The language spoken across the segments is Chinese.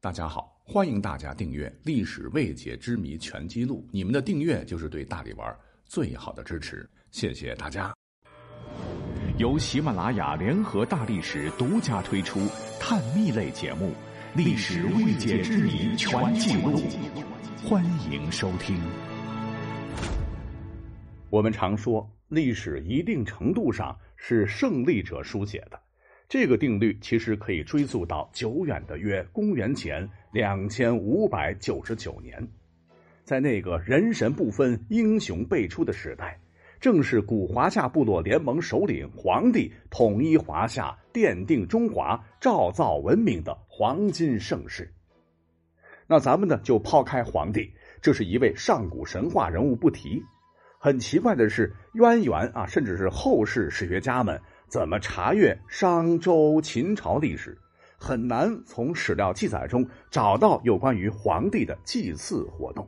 大家好，欢迎大家订阅《历史未解之谜全记录》，你们的订阅就是对大力丸最好的支持，谢谢大家。由喜马拉雅联合大历史独家推出探秘类节目《历史未解之谜全记录》，欢迎收听。我们常说，历史一定程度上是胜利者书写的。这个定律其实可以追溯到久远的约公元前两千五百九十九年，在那个人神不分、英雄辈出的时代，正是古华夏部落联盟首领皇帝统一华夏、奠定中华、造造文明的黄金盛世。那咱们呢，就抛开皇帝，这是一位上古神话人物不提。很奇怪的是，渊源啊，甚至是后世史学家们。怎么查阅商周、秦朝历史，很难从史料记载中找到有关于皇帝的祭祀活动。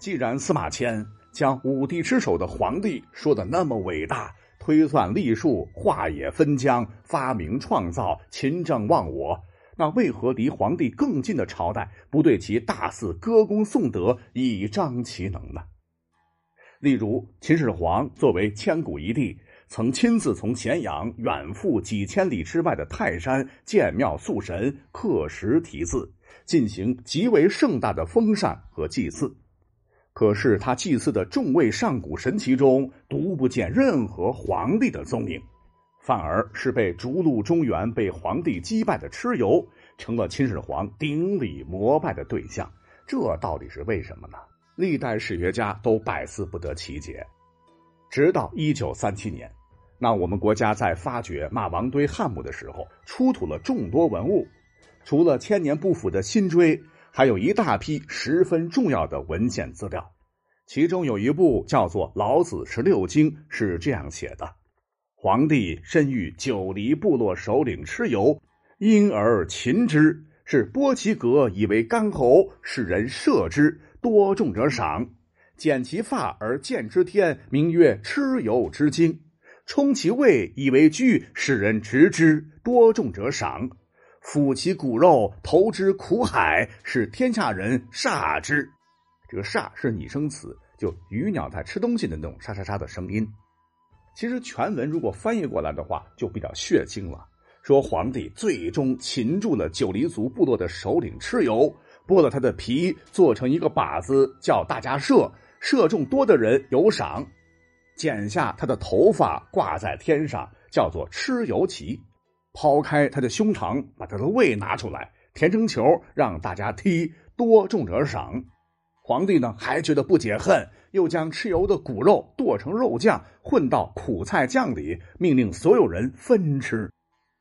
既然司马迁将五帝之首的皇帝说的那么伟大，推算历数，化野分疆，发明创造，勤政忘我，那为何离皇帝更近的朝代不对其大肆歌功颂德，以彰其能呢？例如，秦始皇作为千古一帝。曾亲自从咸阳远赴几千里之外的泰山建庙塑神、刻石题字，进行极为盛大的封禅和祭祀。可是他祭祀的众位上古神祇中，独不见任何皇帝的踪影，反而是被逐鹿中原、被皇帝击败的蚩尤，成了秦始皇顶礼膜拜的对象。这到底是为什么呢？历代史学家都百思不得其解。直到一九三七年，那我们国家在发掘马王堆汉墓的时候，出土了众多文物，除了千年不腐的新锥，还有一大批十分重要的文献资料。其中有一部叫做《老子十六经》，是这样写的：皇帝身遇九黎部落首领蚩尤，因而擒之，是波其革以为干侯，使人射之，多重者赏。剪其发而见之天，名曰蚩尤之精；充其胃以为居，使人执之，多重者赏；抚其骨肉，投之苦海，使天下人煞之。这个“煞”是拟声词，就鱼鸟在吃东西的那种“沙沙沙”的声音。其实全文如果翻译过来的话，就比较血腥了。说皇帝最终擒住了九黎族部落的首领蚩尤，剥了他的皮，做成一个靶子，叫大家射。射中多的人有赏，剪下他的头发挂在天上，叫做蚩尤旗；抛开他的胸膛，把他的胃拿出来填成球，让大家踢，多中者赏。皇帝呢还觉得不解恨，又将蚩尤的骨肉剁成肉酱，混到苦菜酱里，命令所有人分吃。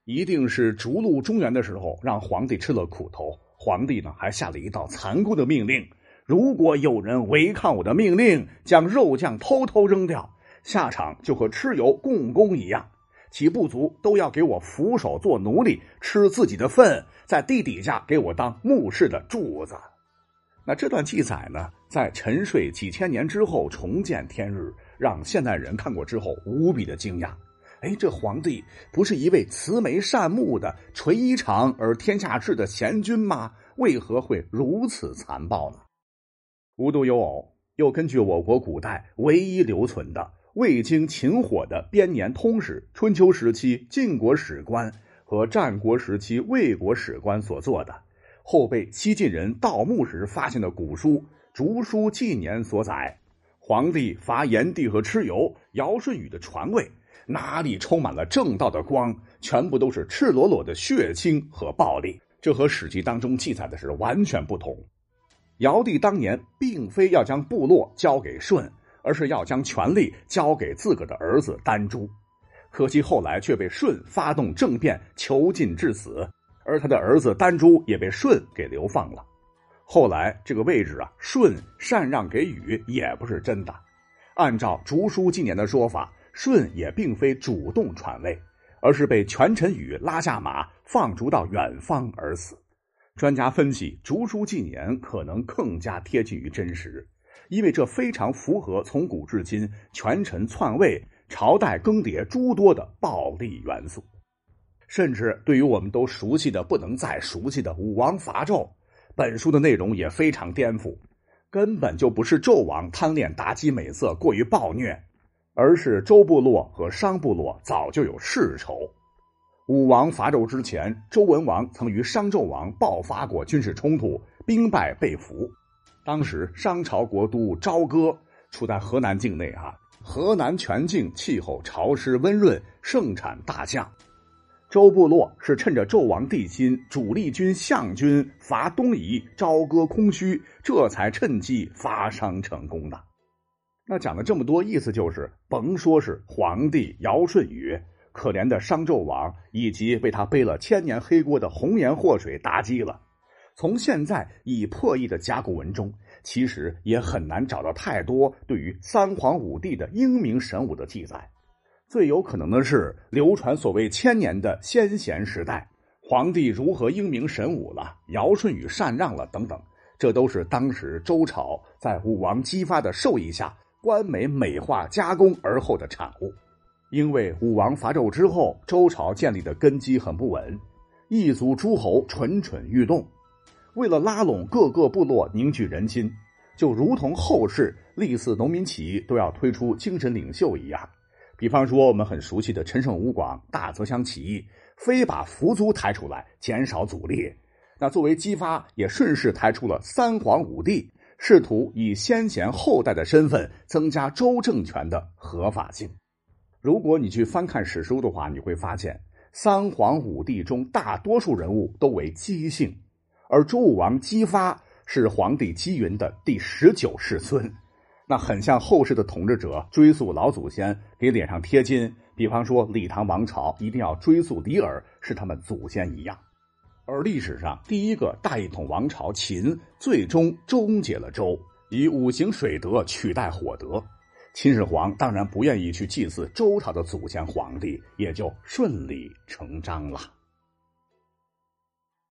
一定是逐鹿中原的时候，让皇帝吃了苦头。皇帝呢还下了一道残酷的命令。如果有人违抗我的命令，将肉酱偷偷扔掉，下场就和蚩尤共工一样，其部族都要给我俯首做奴隶，吃自己的粪，在地底下给我当墓室的柱子。那这段记载呢，在沉睡几千年之后重见天日，让现代人看过之后无比的惊讶。哎，这皇帝不是一位慈眉善目的、垂衣长而天下治的贤君吗？为何会如此残暴呢？无独有偶，又根据我国古代唯一留存的未经秦火的编年通史——春秋时期晋国史官和战国时期魏国史官所做的，后被西晋人盗墓时发现的古书《竹书纪年》所载，皇帝伐炎帝和蚩尤、尧舜禹的传位，哪里充满了正道的光？全部都是赤裸裸的血腥和暴力。这和《史记》当中记载的是完全不同。尧帝当年并非要将部落交给舜，而是要将权力交给自个的儿子丹朱。可惜后来却被舜发动政变囚禁致死，而他的儿子丹朱也被舜给流放了。后来这个位置啊，舜禅让给禹也不是真的。按照《竹书纪年》的说法，舜也并非主动传位，而是被权臣禹拉下马放逐到远方而死。专家分析，《竹书纪年》可能更加贴近于真实，因为这非常符合从古至今权臣篡位、朝代更迭诸多的暴力元素。甚至对于我们都熟悉的不能再熟悉的武王伐纣，本书的内容也非常颠覆，根本就不是纣王贪恋妲己美色过于暴虐，而是周部落和商部落早就有世仇。武王伐纣之前，周文王曾与商纣王爆发过军事冲突，兵败被俘。当时商朝国都朝歌处在河南境内，啊，河南全境气候潮湿温润，盛产大酱。周部落是趁着纣王帝辛主力军项军伐东夷，朝歌空虚，这才趁机伐商成功的。那讲了这么多，意思就是，甭说是皇帝尧舜禹。可怜的商纣王以及为他背了千年黑锅的红颜祸水妲己了。从现在已破译的甲骨文中，其实也很难找到太多对于三皇五帝的英明神武的记载。最有可能的是流传所谓千年的先贤时代，皇帝如何英明神武了，尧舜禹禅让了等等，这都是当时周朝在武王姬发的授意下，官媒美化加工而后的产物。因为武王伐纣之后，周朝建立的根基很不稳，异族诸侯蠢蠢欲动。为了拉拢各个部落，凝聚人心，就如同后世历次农民起义都要推出精神领袖一样。比方说，我们很熟悉的陈胜吴广大泽乡起义，非把扶苏抬出来，减少阻力。那作为激发，也顺势抬出了三皇五帝，试图以先贤后代的身份增加周政权的合法性。如果你去翻看史书的话，你会发现三皇五帝中大多数人物都为姬姓，而周武王姬发是皇帝姬云的第十九世孙，那很像后世的统治者追溯老祖先，给脸上贴金。比方说李唐王朝一定要追溯李耳是他们祖先一样，而历史上第一个大一统王朝秦最终终结了周，以五行水德取代火德。秦始皇当然不愿意去祭祀周朝的祖先皇帝，也就顺理成章了。